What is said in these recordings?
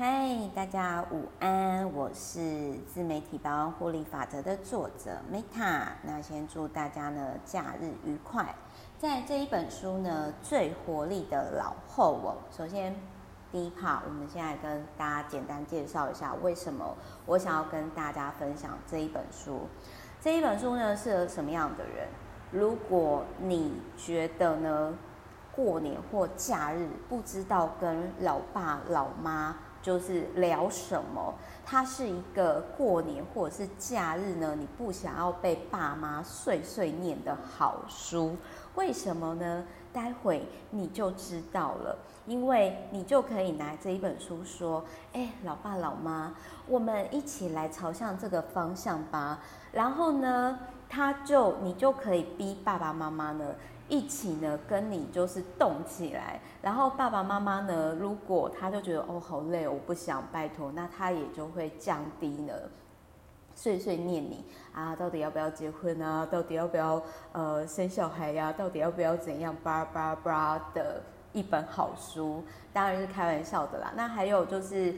嗨大家午安！我是自媒体百万获利法则的作者 Meta。那先祝大家呢假日愉快。在这一本书呢，最活力的老后哦。首先第一 part，我们现在跟大家简单介绍一下为什么我想要跟大家分享这一本书。这一本书呢，适合什么样的人？如果你觉得呢，过年或假日不知道跟老爸老妈。就是聊什么？它是一个过年或者是假日呢，你不想要被爸妈碎碎念的好书。为什么呢？待会你就知道了，因为你就可以拿这一本书说：“哎，老爸老妈，我们一起来朝向这个方向吧。”然后呢，他就你就可以逼爸爸妈妈呢。一起呢，跟你就是动起来，然后爸爸妈妈呢，如果他就觉得哦好累，我不想拜托，那他也就会降低呢，碎碎念你啊，到底要不要结婚啊？到底要不要呃生小孩呀、啊？到底要不要怎样？巴拉巴拉巴拉的一本好书，当然是开玩笑的啦。那还有就是。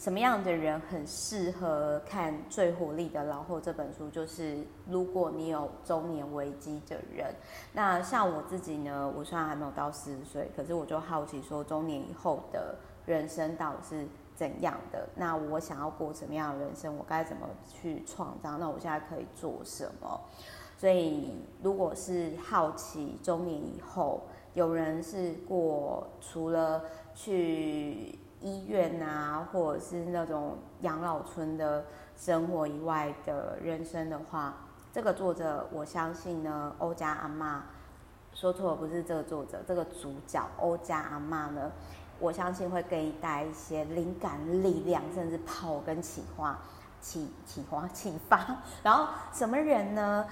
什么样的人很适合看《最活力的老后》这本书？就是如果你有中年危机的人，那像我自己呢，我虽然还没有到四十岁，可是我就好奇说，中年以后的人生到底是怎样的？那我想要过什么样的人生？我该怎么去创造？那我现在可以做什么？所以，如果是好奇中年以后有人是过除了去。医院啊，或者是那种养老村的生活以外的人生的话，这个作者我相信呢，欧家阿妈说错了，不是这个作者，这个主角欧家阿妈呢，我相信会给你带一些灵感、力量，甚至泡跟启发、启启发、启发。然后什么人呢？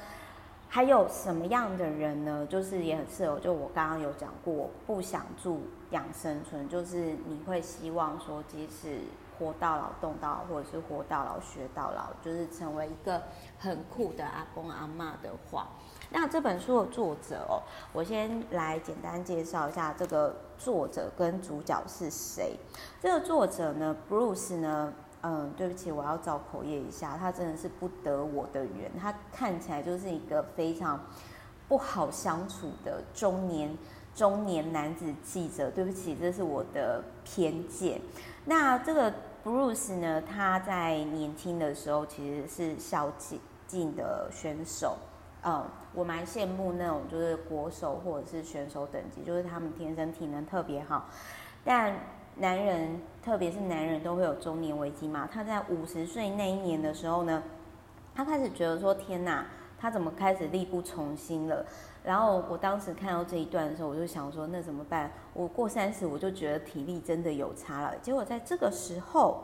还有什么样的人呢？就是也很适合，就我刚刚有讲过，不想住养生村，就是你会希望说，即使活到老动到老，或者是活到老学到老，就是成为一个很酷的阿公阿嬷的话，那这本书的作者哦，我先来简单介绍一下这个作者跟主角是谁。这个作者呢，Bruce 呢。嗯，对不起，我要找口业一下。他真的是不得我的缘，他看起来就是一个非常不好相处的中年中年男子记者。对不起，这是我的偏见。那这个 Bruce 呢，他在年轻的时候其实是校际的选手。嗯，我蛮羡慕那种就是国手或者是选手等级，就是他们天生体能特别好，但。男人，特别是男人，都会有中年危机嘛。他在五十岁那一年的时候呢，他开始觉得说：“天哪，他怎么开始力不从心了？”然后我当时看到这一段的时候，我就想说：“那怎么办？我过三十，我就觉得体力真的有差了。”结果在这个时候，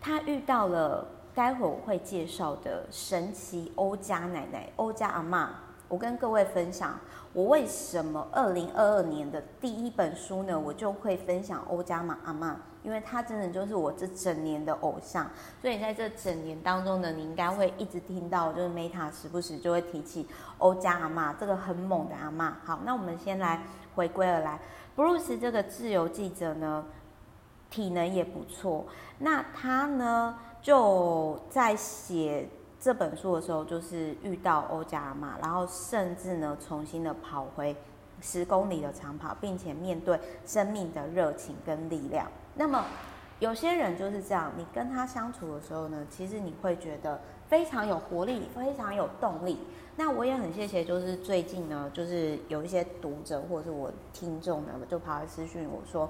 他遇到了待会我会介绍的神奇欧家奶奶、欧家阿妈。我跟各位分享，我为什么二零二二年的第一本书呢，我就会分享欧家马阿嬷，因为他真的就是我这整年的偶像。所以在这整年当中呢，你应该会一直听到，就是 Meta 时不时就会提起欧家阿嬷这个很猛的阿嬷。好，那我们先来回归而来，Bruce 这个自由记者呢，体能也不错，那他呢就在写。这本书的时候，就是遇到欧家阿嬷，然后甚至呢，重新的跑回十公里的长跑，并且面对生命的热情跟力量。那么，有些人就是这样，你跟他相处的时候呢，其实你会觉得非常有活力，非常有动力。那我也很谢谢，就是最近呢，就是有一些读者或者是我听众呢，就跑来私讯我说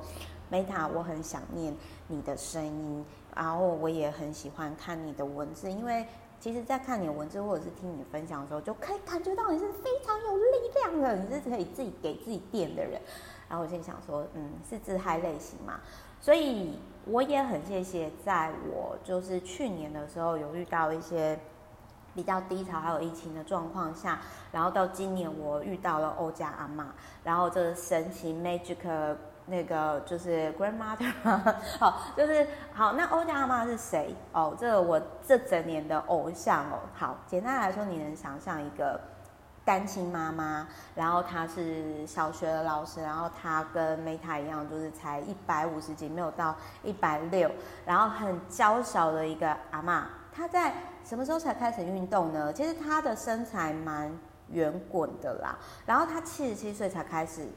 ，Meta，我很想念你的声音，然后我也很喜欢看你的文字，因为。其实，在看你的文字或者是听你分享的时候，就可以感觉到你是非常有力量的，你是可以自己给自己电的人。然后我心想说，嗯，是自嗨类型嘛，所以我也很谢谢，在我就是去年的时候有遇到一些比较低潮还有疫情的状况下，然后到今年我遇到了欧家阿妈，然后这神奇 magic。那个就是 grandmother，好，就是好。那欧家阿妈是谁？哦，这个我这整年的偶像哦。好，简单来说，你能想象一个单亲妈妈，然后她是小学的老师，然后她跟 Meta 一样，就是才一百五十几，没有到一百六，然后很娇小的一个阿嬷。她在什么时候才开始运动呢？其实她的身材蛮圆滚的啦。然后她七十七岁才开始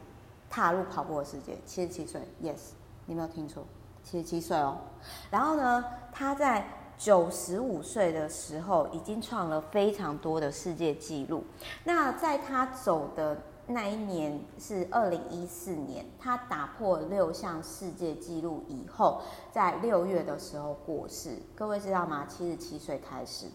踏入跑步的世界，七十七岁，yes，你没有听错，七十七岁哦。然后呢，他在。九十五岁的时候，已经创了非常多的世界纪录。那在他走的那一年是二零一四年，他打破六项世界纪录以后，在六月的时候过世。各位知道吗？七十七岁开始，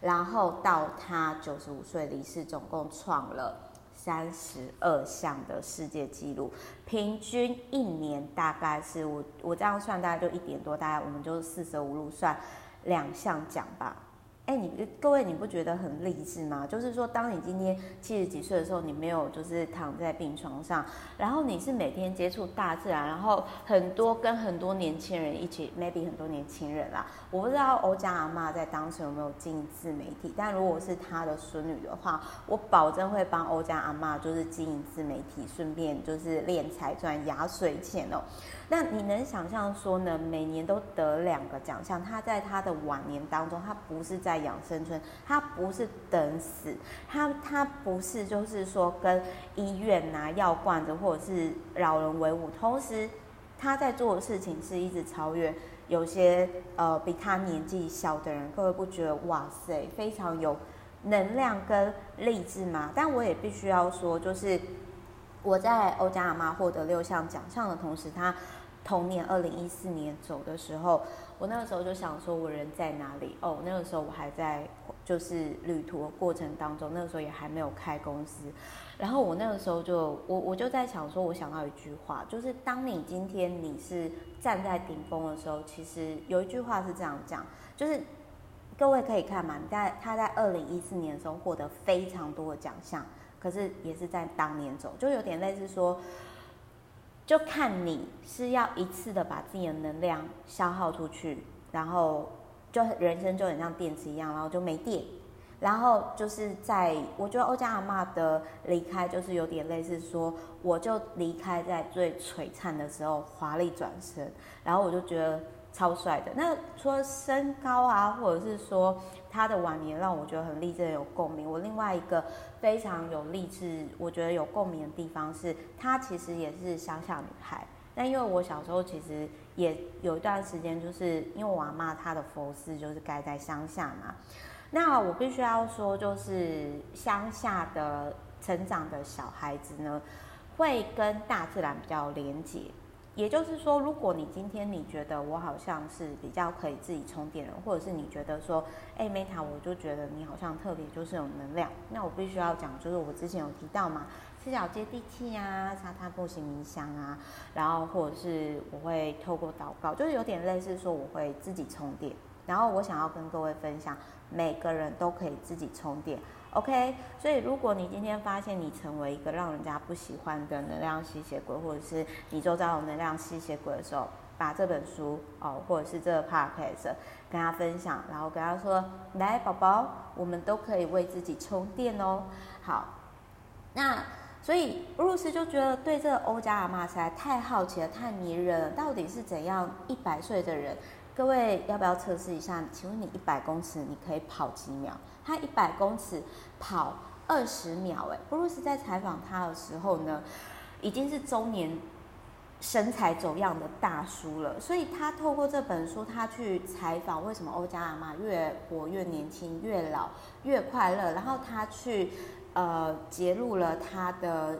然后到他九十五岁离世，总共创了三十二项的世界纪录，平均一年大概是我我这样算，大概就一点多，大概我们就四舍五入算。两项奖吧。哎，你各位，你不觉得很励志吗？就是说，当你今天七十几岁的时候，你没有就是躺在病床上，然后你是每天接触大自然，然后很多跟很多年轻人一起，maybe 很多年轻人啦。我不知道欧家阿嬷在当时有没有经营自媒体，但如果是她的孙女的话，我保证会帮欧家阿嬷就是经营自媒体，顺便就是敛财赚压岁钱哦。那你能想象说呢？每年都得两个奖项，他在他的晚年当中，他不是在养生村，他不是等死，他他不是就是说跟医院拿药罐子或者是老人为伍，同时他在做的事情是一直超越有些呃比他年纪小的人，各位不觉得哇塞，非常有能量跟励志吗？但我也必须要说，就是我在欧家阿妈获得六项奖项的同时，他。同年二零一四年走的时候，我那个时候就想说，我人在哪里？哦，那个时候我还在就是旅途的过程当中，那个时候也还没有开公司。然后我那个时候就我我就在想说，我想到一句话，就是当你今天你是站在顶峰的时候，其实有一句话是这样讲，就是各位可以看嘛，在他在二零一四年的时候获得非常多的奖项，可是也是在当年走，就有点类似说。就看你是要一次的把自己的能量消耗出去，然后就人生就很像电池一样，然后就没电。然后就是在我觉得欧家阿嬷的离开，就是有点类似说，我就离开在最璀璨的时候，华丽转身，然后我就觉得。超帅的。那除了身高啊，或者是说他的晚年让我觉得很励志、有共鸣。我另外一个非常有励志，我觉得有共鸣的地方是，他其实也是乡下女孩。但因为我小时候其实也有一段时间，就是因为我阿妈她的佛寺就是盖在乡下嘛。那我必须要说，就是乡下的成长的小孩子呢，会跟大自然比较连结。也就是说，如果你今天你觉得我好像是比较可以自己充电人，或者是你觉得说，哎，Meta，我就觉得你好像特别就是有能量，那我必须要讲，就是我之前有提到嘛，赤脚接地气啊，沙滩步行冥想啊，然后或者是我会透过祷告，就是有点类似说我会自己充电，然后我想要跟各位分享，每个人都可以自己充电。OK，所以如果你今天发现你成为一个让人家不喜欢的能量吸血鬼，或者是你周遭有能量吸血鬼的时候，把这本书哦，或者是这个 podcast 跟他分享，然后跟他说：“来，宝宝，我们都可以为自己充电哦。”好，那所以布鲁斯就觉得对这个欧家阿嬷实在太好奇了，太迷人了，到底是怎样一百岁的人？各位要不要测试一下？请问你一百公尺你可以跑几秒？他一百公尺跑二十秒，哎，布鲁斯在采访他的时候呢，已经是中年身材走样的大叔了。所以他透过这本书，他去采访为什么欧家阿嬷越活越年轻，越老越快乐。然后他去呃揭露了他的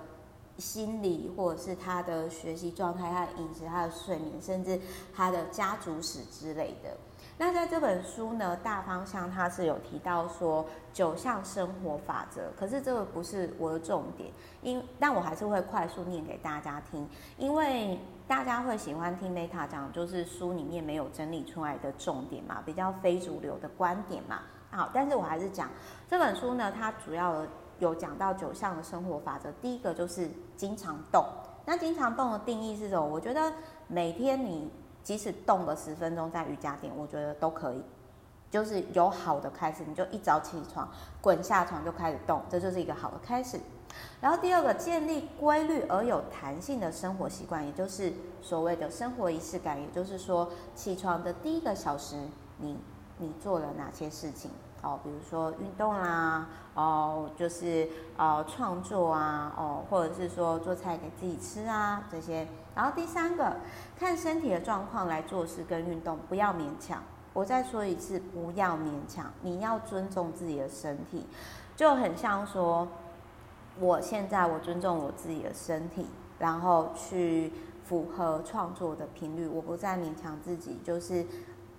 心理，或者是他的学习状态、他的饮食、他的睡眠，甚至他的家族史之类的。那在这本书呢，大方向它是有提到说九项生活法则，可是这个不是我的重点，因但我还是会快速念给大家听，因为大家会喜欢听 Meta 讲，就是书里面没有整理出来的重点嘛，比较非主流的观点嘛。好，但是我还是讲这本书呢，它主要有讲到九项的生活法则，第一个就是经常动。那经常动的定义是什么？我觉得每天你。即使动个十分钟在瑜伽垫，我觉得都可以。就是有好的开始，你就一早起床，滚下床就开始动，这就是一个好的开始。然后第二个，建立规律而有弹性的生活习惯，也就是所谓的生活仪式感，也就是说，起床的第一个小时，你你做了哪些事情？哦，比如说运动啦，哦，就是呃创作啊，哦，或者是说做菜给自己吃啊这些。然后第三个，看身体的状况来做事跟运动，不要勉强。我再说一次，不要勉强，你要尊重自己的身体，就很像说，我现在我尊重我自己的身体，然后去符合创作的频率，我不再勉强自己，就是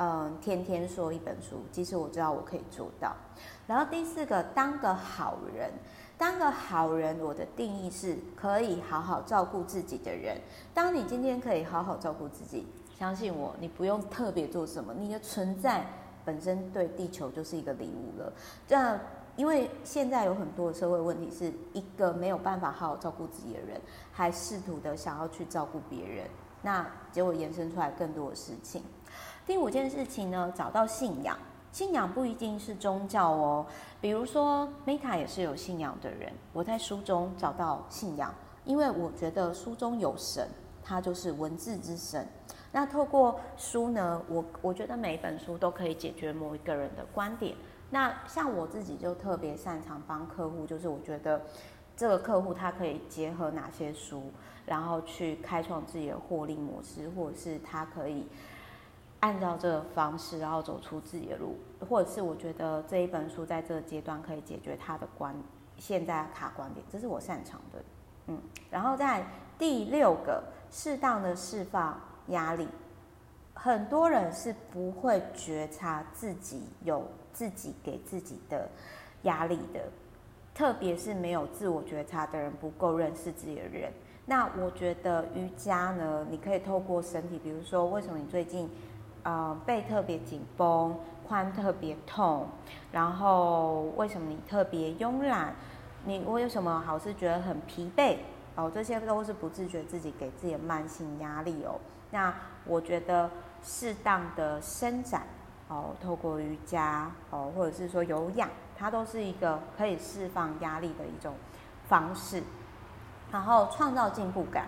嗯，天天说一本书，即使我知道我可以做到。然后第四个，当个好人，当个好人，我的定义是可以好好照顾自己的人。当你今天可以好好照顾自己。相信我，你不用特别做什么，你的存在本身对地球就是一个礼物了。这样，因为现在有很多的社会问题，是一个没有办法好好照顾自己的人，还试图的想要去照顾别人，那结果延伸出来更多的事情。第五件事情呢，找到信仰，信仰不一定是宗教哦。比如说，Meta 也是有信仰的人，我在书中找到信仰，因为我觉得书中有神，他就是文字之神。那透过书呢，我我觉得每一本书都可以解决某一个人的观点。那像我自己就特别擅长帮客户，就是我觉得这个客户他可以结合哪些书，然后去开创自己的获利模式，或者是他可以按照这个方式，然后走出自己的路，或者是我觉得这一本书在这个阶段可以解决他的观现在卡观点，这是我擅长的。嗯，然后在第六个，适当的释放。压力，很多人是不会觉察自己有自己给自己的压力的，特别是没有自我觉察的人，不够认识自己的人。那我觉得瑜伽呢，你可以透过身体，比如说，为什么你最近呃背特别紧绷，髋特别痛，然后为什么你特别慵懒，你我有什么好是觉得很疲惫？哦，这些都是不自觉自己给自己的慢性压力哦。那我觉得适当的伸展哦，透过瑜伽哦，或者是说有氧，它都是一个可以释放压力的一种方式，然后创造进步感。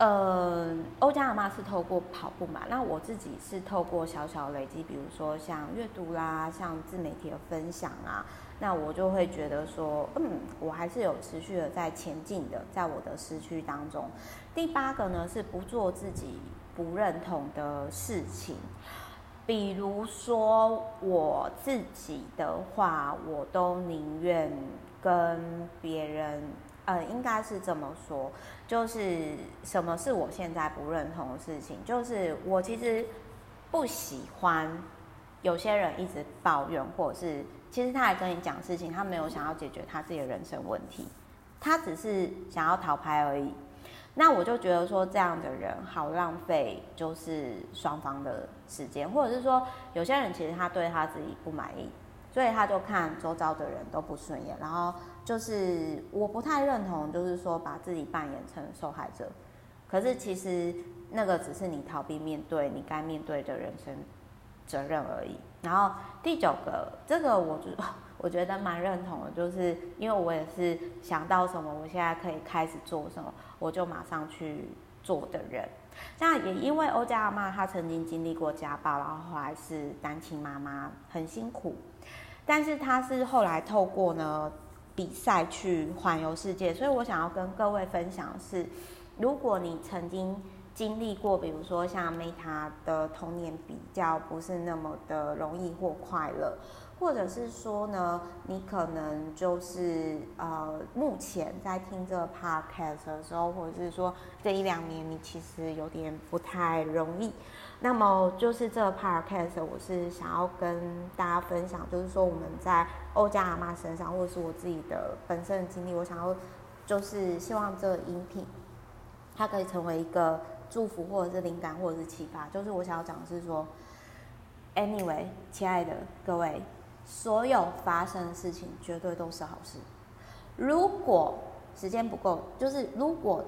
呃，欧家阿妈是透过跑步嘛，那我自己是透过小小累积，比如说像阅读啦，像自媒体的分享啊，那我就会觉得说，嗯，我还是有持续的在前进的，在我的时区当中。第八个呢是不做自己不认同的事情，比如说我自己的话，我都宁愿跟别人。呃，应该是这么说，就是什么是我现在不认同的事情？就是我其实不喜欢有些人一直抱怨，或者是其实他还跟你讲事情，他没有想要解决他自己的人生问题，他只是想要逃拍而已。那我就觉得说，这样的人好浪费，就是双方的时间，或者是说有些人其实他对他自己不满意，所以他就看周遭的人都不顺眼，然后。就是我不太认同，就是说把自己扮演成受害者，可是其实那个只是你逃避面对你该面对的人生责任而已。然后第九个，这个我就 我觉得蛮认同的，就是因为我也是想到什么，我现在可以开始做什么，我就马上去做的人。那也因为欧家阿妈她曾经经历过家暴，然后后来是单亲妈妈，很辛苦，但是他是后来透过呢。比赛去环游世界，所以我想要跟各位分享的是，如果你曾经经历过，比如说像 Meta 的童年比较不是那么的容易或快乐，或者是说呢，你可能就是呃，目前在听这个 Podcast 的时候，或者是说这一两年你其实有点不太容易。那么就是这个 podcast，我是想要跟大家分享，就是说我们在欧家阿妈身上，或者是我自己的本身的经历，我想要就是希望这个音频它可以成为一个祝福，或者是灵感，或者是启发。就是我想要讲的是说，anyway，亲爱的各位，所有发生的事情绝对都是好事。如果时间不够，就是如果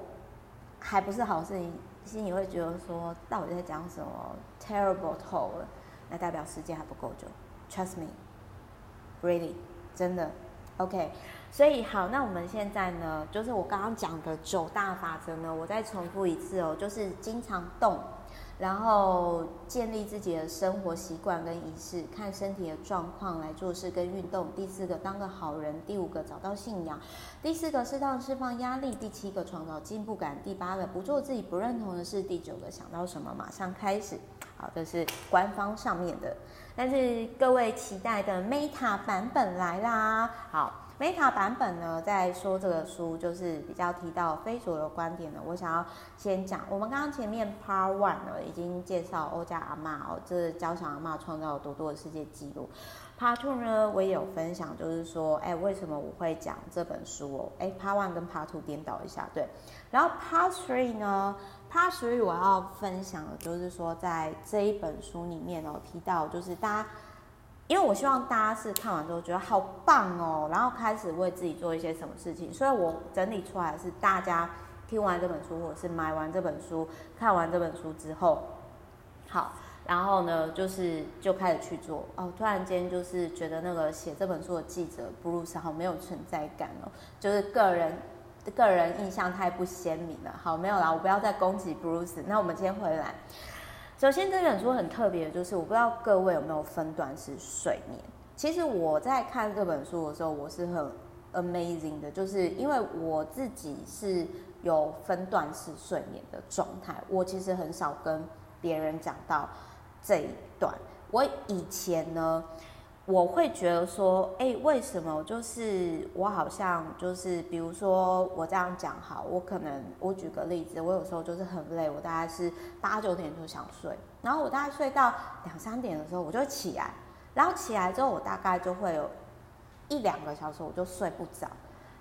还不是好事你。心里会觉得说，到底在讲什么？Terrible 透了。那代表时间还不够久。Trust me，really，真的，OK。所以好，那我们现在呢，就是我刚刚讲的九大法则呢，我再重复一次哦，就是经常动。然后建立自己的生活习惯跟仪式，看身体的状况来做事跟运动。第四个，当个好人。第五个，找到信仰。第四个，适当释放压力。第七个，创造进步感。第八个，不做自己不认同的事。第九个，想到什么马上开始。好，这是官方上面的，但是各位期待的 Meta 版本来啦。好。Meta 版本呢，在说这个书就是比较提到非主流观点的。我想要先讲，我们刚刚前面 Part One 呢已经介绍欧家阿嬷哦，这是教小阿嬷创造了多多的世界纪录。Part Two 呢，我也有分享，就是说，哎，为什么我会讲这本书哦？哎，Part One 跟 Part Two 颠倒一下，对。然后 Part Three 呢他所以我要分享的就是说，在这一本书里面哦，提到就是大家。因为我希望大家是看完之后觉得好棒哦，然后开始为自己做一些什么事情，所以我整理出来是大家听完这本书，或者是买完这本书、看完这本书之后，好，然后呢，就是就开始去做哦。突然间就是觉得那个写这本书的记者 Bruce 好没有存在感哦，就是个人个人印象太不鲜明了。好，没有啦，我不要再攻击 Bruce。那我们先回来。首先，这本书很特别，就是我不知道各位有没有分段式睡眠。其实我在看这本书的时候，我是很 amazing 的，就是因为我自己是有分段式睡眠的状态。我其实很少跟别人讲到这一段。我以前呢。我会觉得说，哎，为什么就是我好像就是，比如说我这样讲好，我可能我举个例子，我有时候就是很累，我大概是八九点就想睡，然后我大概睡到两三点的时候我就起来，然后起来之后我大概就会有一两个小时我就睡不着，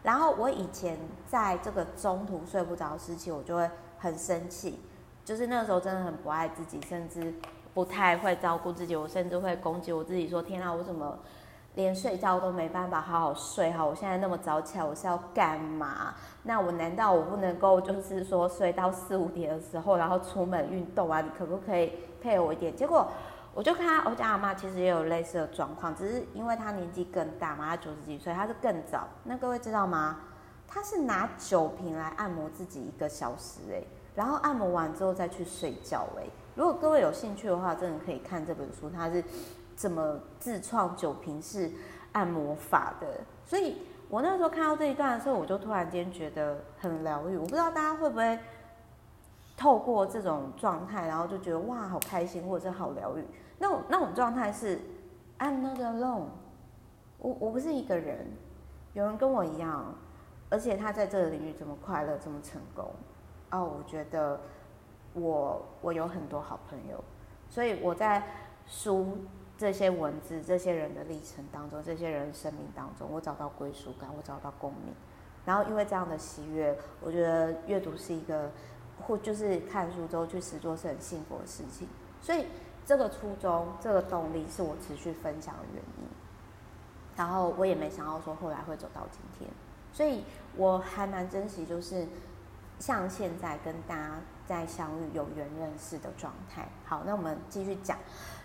然后我以前在这个中途睡不着时期，我就会很生气，就是那个时候真的很不爱自己，甚至。不太会照顾自己，我甚至会攻击我自己，说：“天啊，我怎么连睡觉都没办法好好睡哈？我现在那么早起来，我是要干嘛？那我难道我不能够就是说睡到四五点的时候，然后出门运动啊？你可不可以配合我一点？”结果我就看我家阿妈其实也有类似的状况，只是因为她年纪更大嘛，她九十几岁，她是更早。那各位知道吗？她是拿酒瓶来按摩自己一个小时，欸，然后按摩完之后再去睡觉，欸，如果各位有兴趣的话，真的可以看这本书，它是怎么自创酒瓶式按摩法的。所以我那时候看到这一段的时候，我就突然间觉得很疗愈。我不知道大家会不会透过这种状态，然后就觉得哇，好开心，或者是好疗愈。那种那种状态是 I'm not alone，我我不是一个人，有人跟我一样，而且他在这个领域这么快乐，这么成功。哦，我觉得。我我有很多好朋友，所以我在书这些文字、这些人的历程当中、这些人生命当中，我找到归属感，我找到共鸣。然后因为这样的喜悦，我觉得阅读是一个，或就是看书之后去实做是很幸福的事情。所以这个初衷、这个动力是我持续分享的原因。然后我也没想到说后来会走到今天，所以我还蛮珍惜，就是像现在跟大家。再相遇有缘认识的状态。好，那我们继续讲，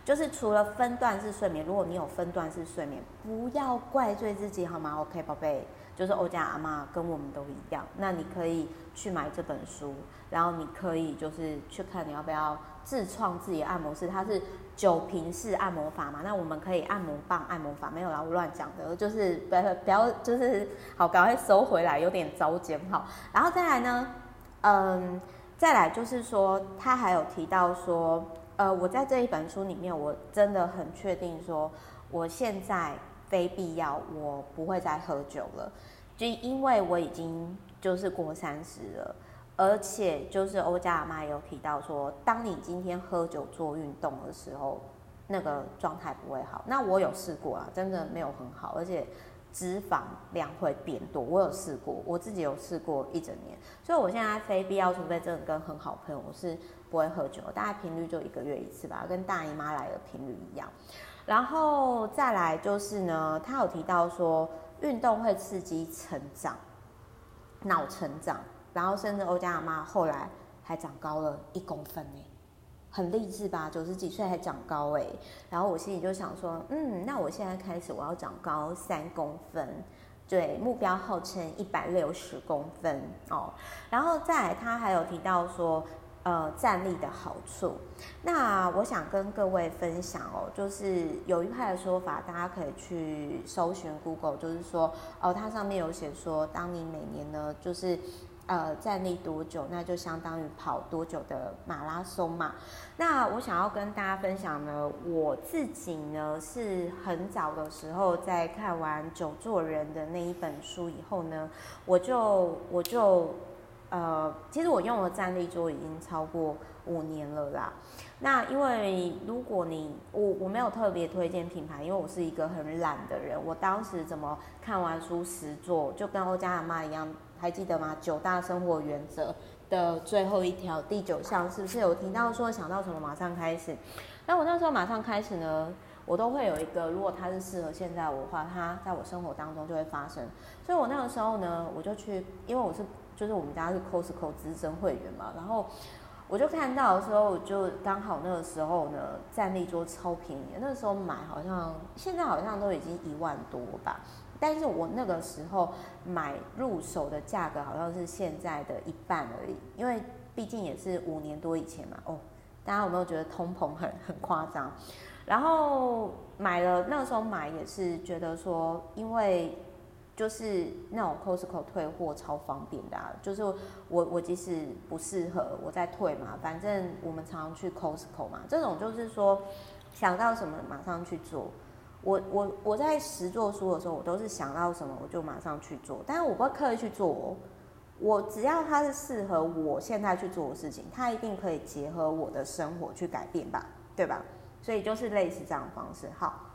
就是除了分段式睡眠，如果你有分段式睡眠，不要怪罪自己好吗？OK，宝贝，就是欧家阿妈跟我们都一样。那你可以去买这本书，然后你可以就是去看你要不要自创自己的按摩师，它是酒瓶式按摩法嘛？那我们可以按摩棒按摩法，没有啦，我乱讲的，就是不要不要就是好，赶快收回来，有点糟践好。然后再来呢，嗯。再来就是说，他还有提到说，呃，我在这一本书里面，我真的很确定说，我现在非必要，我不会再喝酒了，就因为我已经就是过三十了，而且就是欧家阿嬷也有提到说，当你今天喝酒做运动的时候，那个状态不会好。那我有试过啊，真的没有很好，而且。脂肪量会变多，我有试过，我自己有试过一整年，所以我现在非必要，除非真的跟很好朋友，我是不会喝酒，大概频率就一个月一次吧，跟大姨妈来的频率一样。然后再来就是呢，他有提到说，运动会刺激成长，脑成长，然后甚至欧家阿妈后来还长高了一公分呢，很励志吧，九十几岁还长高哎。然后我心里就想说，嗯，那我现在开始我要长高三公分，对，目标号称一百六十公分哦。然后再来，他还有提到说。呃，站立的好处。那我想跟各位分享哦，就是有一派的说法，大家可以去搜寻 Google，就是说，哦，它上面有写说，当你每年呢，就是呃站立多久，那就相当于跑多久的马拉松嘛。那我想要跟大家分享呢，我自己呢是很早的时候在看完《久坐人》的那一本书以后呢，我就我就。呃，其实我用的站立桌已经超过五年了啦。那因为如果你我我没有特别推荐品牌，因为我是一个很懒的人。我当时怎么看完书实做，就跟欧家阿妈一样，还记得吗？九大生活原则的最后一条第九项，是不是有提到说想到什么马上开始？那我那时候马上开始呢，我都会有一个，如果它是适合现在我的话，它在我生活当中就会发生。所以我那个时候呢，我就去，因为我是。就是我们家是 Costco 资深会员嘛，然后我就看到的时候，就刚好那个时候呢，站立桌超便宜，那个时候买好像现在好像都已经一万多吧，但是我那个时候买入手的价格好像是现在的一半而已，因为毕竟也是五年多以前嘛。哦，大家有没有觉得通膨很很夸张？然后买了那个时候买也是觉得说，因为。就是那种 Costco 退货超方便的啊，就是我我即使不适合，我再退嘛，反正我们常常去 Costco 嘛，这种就是说想到什么马上去做。我我我在实做书的时候，我都是想到什么我就马上去做，但是我不会刻意去做哦，我只要它是适合我现在去做的事情，它一定可以结合我的生活去改变吧，对吧？所以就是类似这样的方式，好。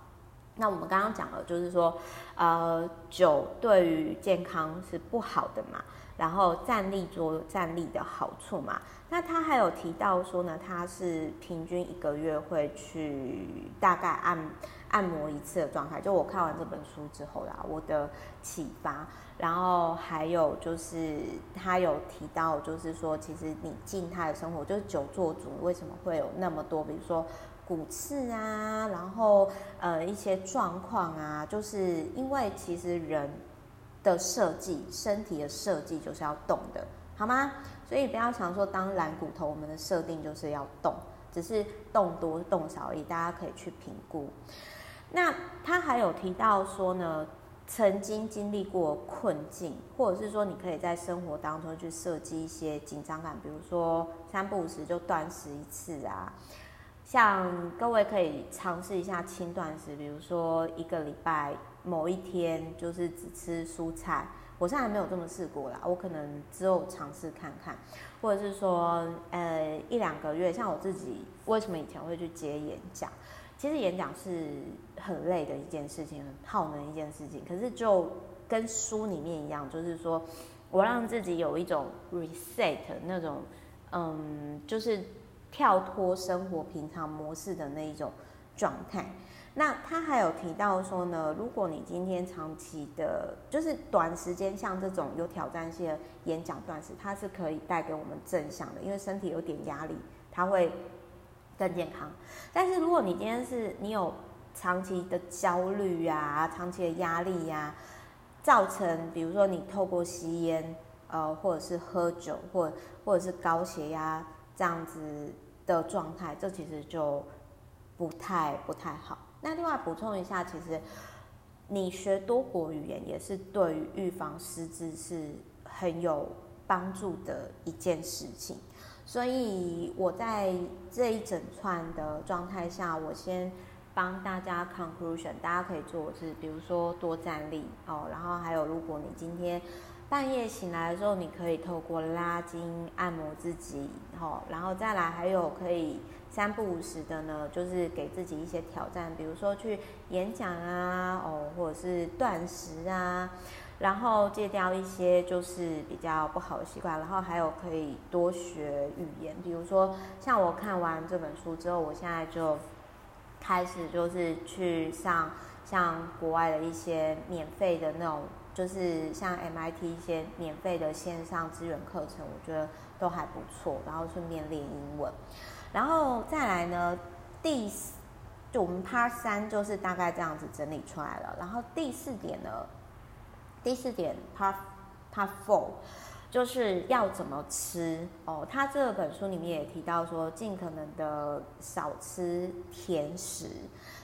那我们刚刚讲了，就是说，呃，酒对于健康是不好的嘛，然后站立桌站立的好处嘛。那他还有提到说呢，他是平均一个月会去大概按按摩一次的状态。就我看完这本书之后啦，我的启发。然后还有就是他有提到，就是说，其实你静态的生活，就是久坐族为什么会有那么多，比如说。骨刺啊，然后呃一些状况啊，就是因为其实人的设计，身体的设计就是要动的，好吗？所以不要想说当懒骨头，我们的设定就是要动，只是动多动少而已，大家可以去评估。那他还有提到说呢，曾经经历过困境，或者是说你可以在生活当中去设计一些紧张感，比如说三不五时就断食一次啊。像各位可以尝试一下轻断食，比如说一个礼拜某一天就是只吃蔬菜。我现在还没有这么试过啦，我可能之后尝试看看，或者是说，呃，一两个月。像我自己为什么以前会去接演讲？其实演讲是很累的一件事情，很耗能一件事情。可是就跟书里面一样，就是说我让自己有一种 reset 那种，嗯，就是。跳脱生活平常模式的那一种状态。那他还有提到说呢，如果你今天长期的，就是短时间像这种有挑战性的演讲断食，它是可以带给我们正向的，因为身体有点压力，它会更健康。但是如果你今天是你有长期的焦虑呀、长期的压力呀、造成比如说你透过吸烟，呃，或者是喝酒，或或者是高血压。这样子的状态，这其实就不太不太好。那另外补充一下，其实你学多国语言也是对于预防失智是很有帮助的一件事情。所以我在这一整串的状态下，我先帮大家 conclusion，大家可以做的是，比如说多站立哦，然后还有如果你今天。半夜醒来的时候，你可以透过拉筋按摩自己，吼，然后再来还有可以三不五时的呢，就是给自己一些挑战，比如说去演讲啊，哦，或者是断食啊，然后戒掉一些就是比较不好的习惯，然后还有可以多学语言，比如说像我看完这本书之后，我现在就开始就是去上像国外的一些免费的那种。就是像 MIT 一些免费的线上资源课程，我觉得都还不错，然后顺便练英文。然后再来呢，第四，就我们 Part 三就是大概这样子整理出来了。然后第四点呢，第四点 Part Part Four 就是要怎么吃哦。他这本书里面也提到说，尽可能的少吃甜食。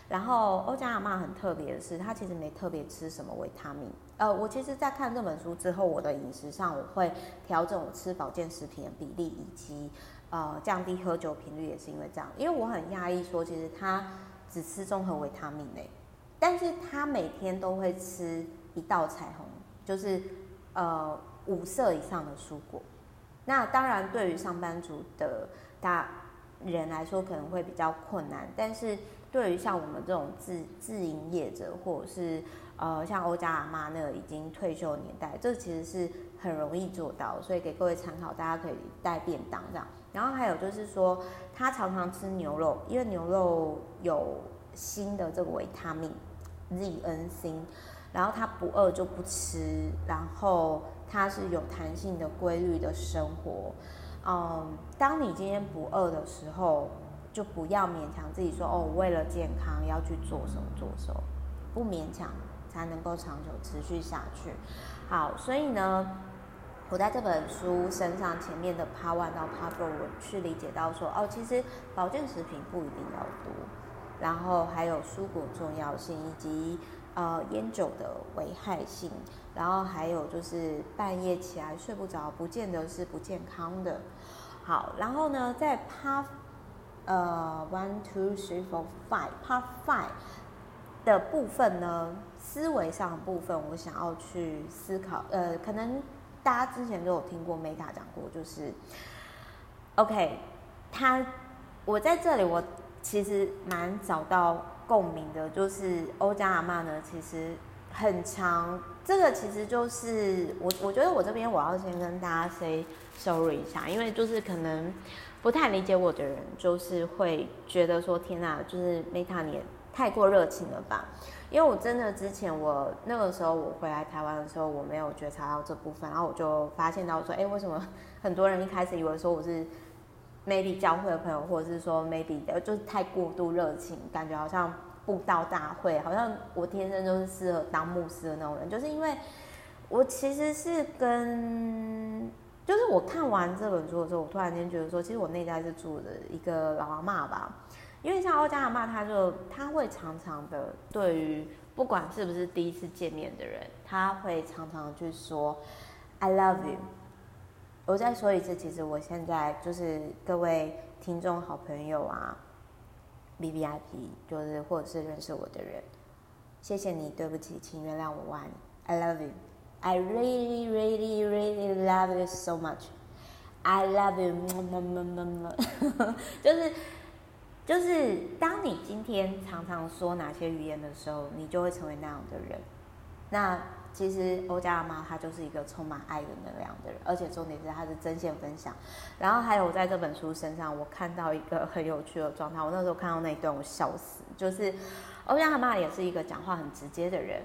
然后欧家阿嬷很特别的是，她其实没特别吃什么维他命。呃，我其实，在看这本书之后，我的饮食上我会调整我吃保健食品的比例，以及呃降低喝酒频率，也是因为这样。因为我很讶异说，其实他只吃综合维他命诶，但是他每天都会吃一道彩虹，就是呃五色以上的蔬果。那当然，对于上班族的大人来说，可能会比较困难，但是。对于像我们这种自自营业者，或者是呃像欧家阿妈那个已经退休年代，这其实是很容易做到，所以给各位参考，大家可以带便当这样。然后还有就是说，他常常吃牛肉，因为牛肉有锌的这个维他命 Zeaxanthin，然后他不饿就不吃，然后他是有弹性的规律的生活。嗯，当你今天不饿的时候。就不要勉强自己说哦，为了健康要去做什么做什么，不勉强才能够长久持续下去。好，所以呢，我在这本书身上前面的 Part One 到 Part Four，我去理解到说哦，其实保健食品不一定要多，然后还有蔬果重要性，以及呃烟酒的危害性，然后还有就是半夜起来睡不着，不见得是不健康的。好，然后呢，在 Part 呃、One two three four five，part five 的部分呢，思维上的部分，我想要去思考。呃，可能大家之前都有听过 Meta 讲过，就是，OK，他，我在这里我其实蛮找到共鸣的，就是欧家阿嬷呢，其实很长。这个其实就是我，我觉得我这边我要先跟大家 say sorry 一下，因为就是可能。不太理解我的人，就是会觉得说：“天哪，就是 Meta 你也太过热情了吧？”因为我真的之前我那个时候我回来台湾的时候，我没有觉察到这部分，然后我就发现到说：“哎，为什么很多人一开始以为说我是 maybe 教会的朋友，或者是说 maybe 就是太过度热情，感觉好像布道大会，好像我天生就是适合当牧师的那种人，就是因为我其实是跟。”就是我看完这本书的时候，我突然间觉得说，其实我内在是住的一个老阿嬷吧，因为像欧家阿嬷，他就他会常常的对于不管是不是第一次见面的人，他会常常去说 I love you。我再说一次，其实我现在就是各位听众好朋友啊，B B I P，就是或者是认识我的人，谢谢你，对不起，请原谅我，我爱你，I love you。I really, really, really love you so much. I love you，就是就是，当你今天常常说哪些语言的时候，你就会成为那样的人。那其实欧家阿嬷她就是一个充满爱的能量的人，而且重点是她是真心分享。然后还有在这本书身上，我看到一个很有趣的状态。我那时候看到那一段，我笑死。就是欧家阿嬷也是一个讲话很直接的人。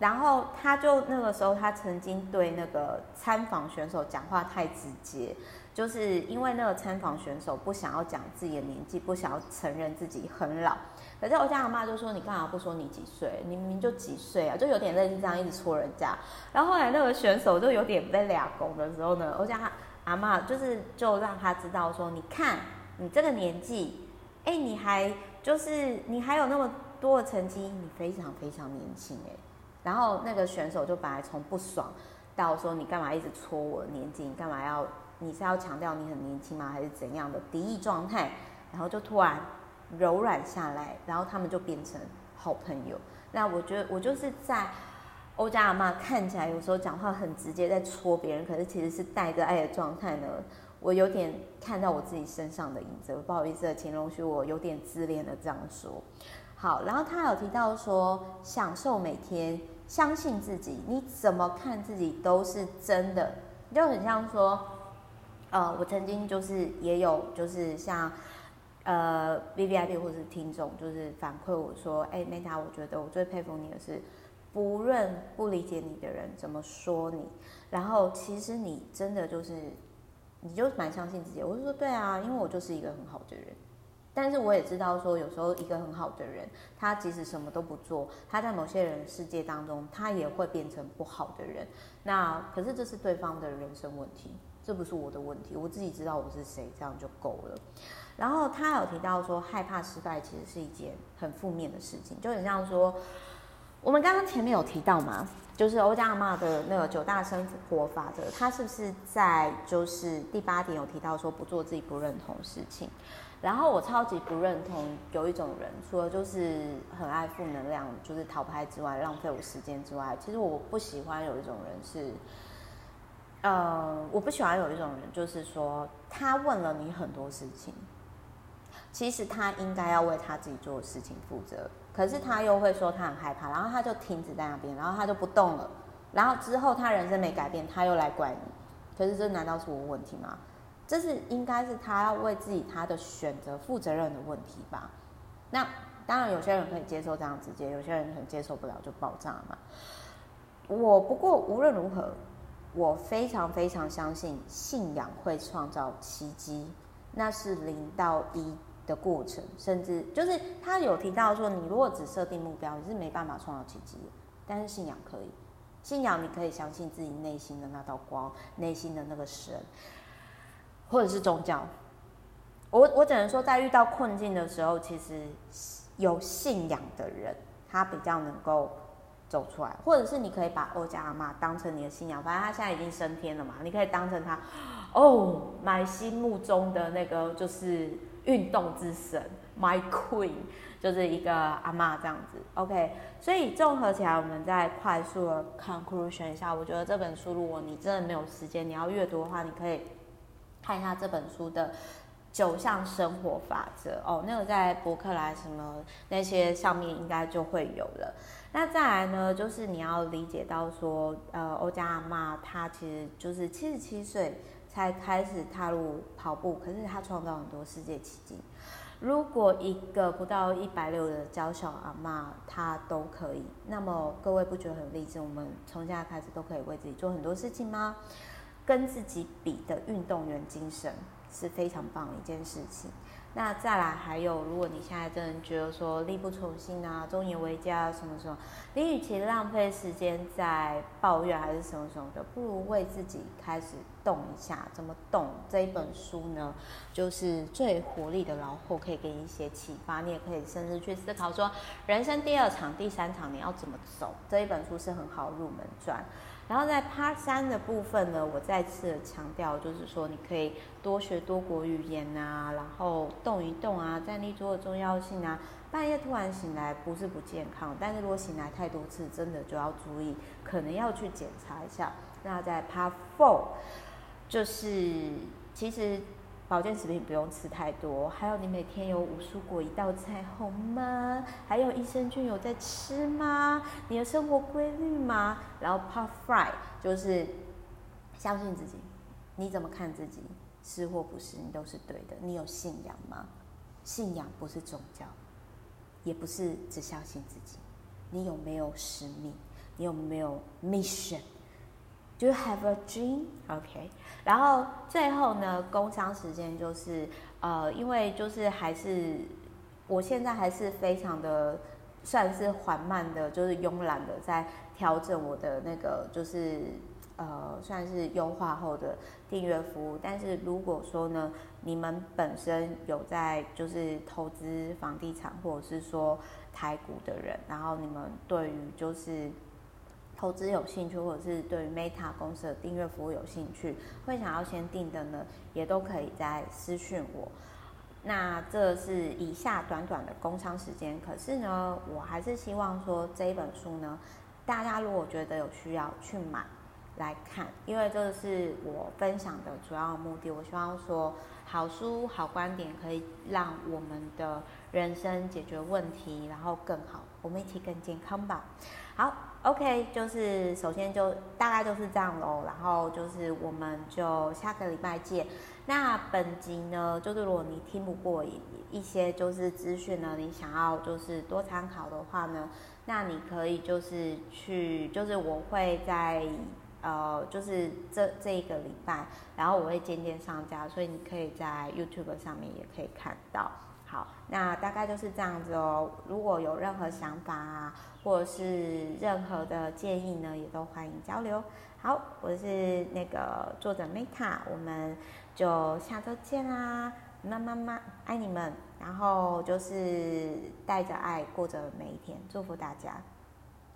然后他就那个时候，他曾经对那个参访选手讲话太直接，就是因为那个参访选手不想要讲自己的年纪，不想要承认自己很老。可是我家阿妈就说：“你干嘛不说你几岁？你明明就几岁啊！”就有点类似这样，一直戳人家。然后后来那个选手就有点被俩拱的时候呢，我家阿妈就是就让他知道说：“你看你这个年纪，哎，你还就是你还有那么多的成绩，你非常非常年轻哎。”然后那个选手就本来从不爽到说，你干嘛一直戳我年纪？你干嘛要？你是要强调你很年轻吗？还是怎样的敌意状态？然后就突然柔软下来，然后他们就变成好朋友。那我觉得我就是在欧家阿妈看起来有时候讲话很直接，在戳别人，可是其实是带着爱的状态呢。我有点看到我自己身上的影子，不好意思，请容许我有点自恋的这样说。好，然后他有提到说，享受每天，相信自己，你怎么看自己都是真的，就很像说，呃，我曾经就是也有就是像，呃，VVIP 或是听众就是反馈我说，哎，Meta，我觉得我最佩服你的是，不论不理解你的人怎么说你，然后其实你真的就是你就蛮相信自己。我就说对啊，因为我就是一个很好的人。但是我也知道说，有时候一个很好的人，他即使什么都不做，他在某些人世界当中，他也会变成不好的人。那可是这是对方的人生问题，这不是我的问题。我自己知道我是谁，这样就够了。然后他有提到说，害怕失败其实是一件很负面的事情，就很像说，我们刚刚前面有提到嘛，就是欧家阿嬷的那个九大生活法则，他是不是在就是第八点有提到说，不做自己不认同的事情？然后我超级不认同有一种人，除了就是很爱负能量，就是讨拍之外，浪费我时间之外，其实我不喜欢有一种人是，呃，我不喜欢有一种人，就是说他问了你很多事情，其实他应该要为他自己做的事情负责，可是他又会说他很害怕，然后他就停止在那边，然后他就不动了，然后之后他人生没改变，他又来怪你，可是这难道是我问题吗？这是应该是他要为自己他的选择负责任的问题吧？那当然，有些人可以接受这样直接，有些人可能接受不了就爆炸嘛。我不过无论如何，我非常非常相信信仰会创造奇迹，那是零到一的过程，甚至就是他有提到说，你如果只设定目标，你是没办法创造奇迹的，但是信仰可以，信仰你可以相信自己内心的那道光，内心的那个神。或者是宗教，我我只能说，在遇到困境的时候，其实有信仰的人，他比较能够走出来。或者是你可以把欧家阿嬷当成你的信仰，反正他现在已经升天了嘛，你可以当成他哦，my 心目中的那个就是运动之神，my queen，就是一个阿嬷这样子。OK，所以综合起来，我们再快速的 conclusion 一下，我觉得这本书，如果你真的没有时间，你要阅读的话，你可以。看一下这本书的九项生活法则哦，那个在博客来什么那些上面应该就会有了。那再来呢，就是你要理解到说，呃，欧家阿妈她其实就是七十七岁才开始踏入跑步，可是她创造很多世界奇迹。如果一个不到一百六的娇小阿妈她都可以，那么各位不觉得很励志？我们从现在开始都可以为自己做很多事情吗？跟自己比的运动员精神是非常棒的一件事情。那再来还有，如果你现在真的觉得说力不从心啊、中年危家什么什么，你与其浪费时间在抱怨还是什么什么的，不如为自己开始动一下。怎么动？这一本书呢，就是最活力的老后，可以给你一些启发。你也可以甚至去思考说，人生第二场、第三场你要怎么走？这一本书是很好入门转。然后在 Part 三的部分呢，我再次强调，就是说你可以多学多国语言啊，然后动一动啊，站立桌的重要性啊。半夜突然醒来不是不健康，但是如果醒来太多次，真的就要注意，可能要去检查一下。那在 Part Four，就是其实。保健食品不用吃太多，还有你每天有五蔬果一道菜好吗？还有益生菌有在吃吗？你的生活规律吗？然后 Part Five 就是相信自己，你怎么看自己是或不是，你都是对的。你有信仰吗？信仰不是宗教，也不是只相信自己。你有没有使命？你有没有 mission？mission？Do you have a dream? OK，然后最后呢，工商时间就是，呃，因为就是还是，我现在还是非常的算是缓慢的，就是慵懒的在调整我的那个就是呃算是优化后的订阅服务。但是如果说呢，你们本身有在就是投资房地产或者是说台股的人，然后你们对于就是。投资有兴趣，或者是对于 Meta 公司的订阅服务有兴趣，会想要先订的呢，也都可以在私讯我。那这是以下短短的工商时间，可是呢，我还是希望说这一本书呢，大家如果觉得有需要去买来看，因为这是我分享的主要目的。我希望说好书、好观点可以让我们的人生解决问题，然后更好，我们一起更健康吧。好。OK，就是首先就大概就是这样喽，然后就是我们就下个礼拜见。那本集呢，就是如果你听不过一一些就是资讯呢，你想要就是多参考的话呢，那你可以就是去，就是我会在呃，就是这这一个礼拜，然后我会渐渐上架，所以你可以在 YouTube 上面也可以看到。好，那大概就是这样子哦。如果有任何想法啊，或者是任何的建议呢，也都欢迎交流。好，我是那个作者 Meta，我们就下周见啦，妈妈妈爱你们，然后就是带着爱过着每一天，祝福大家。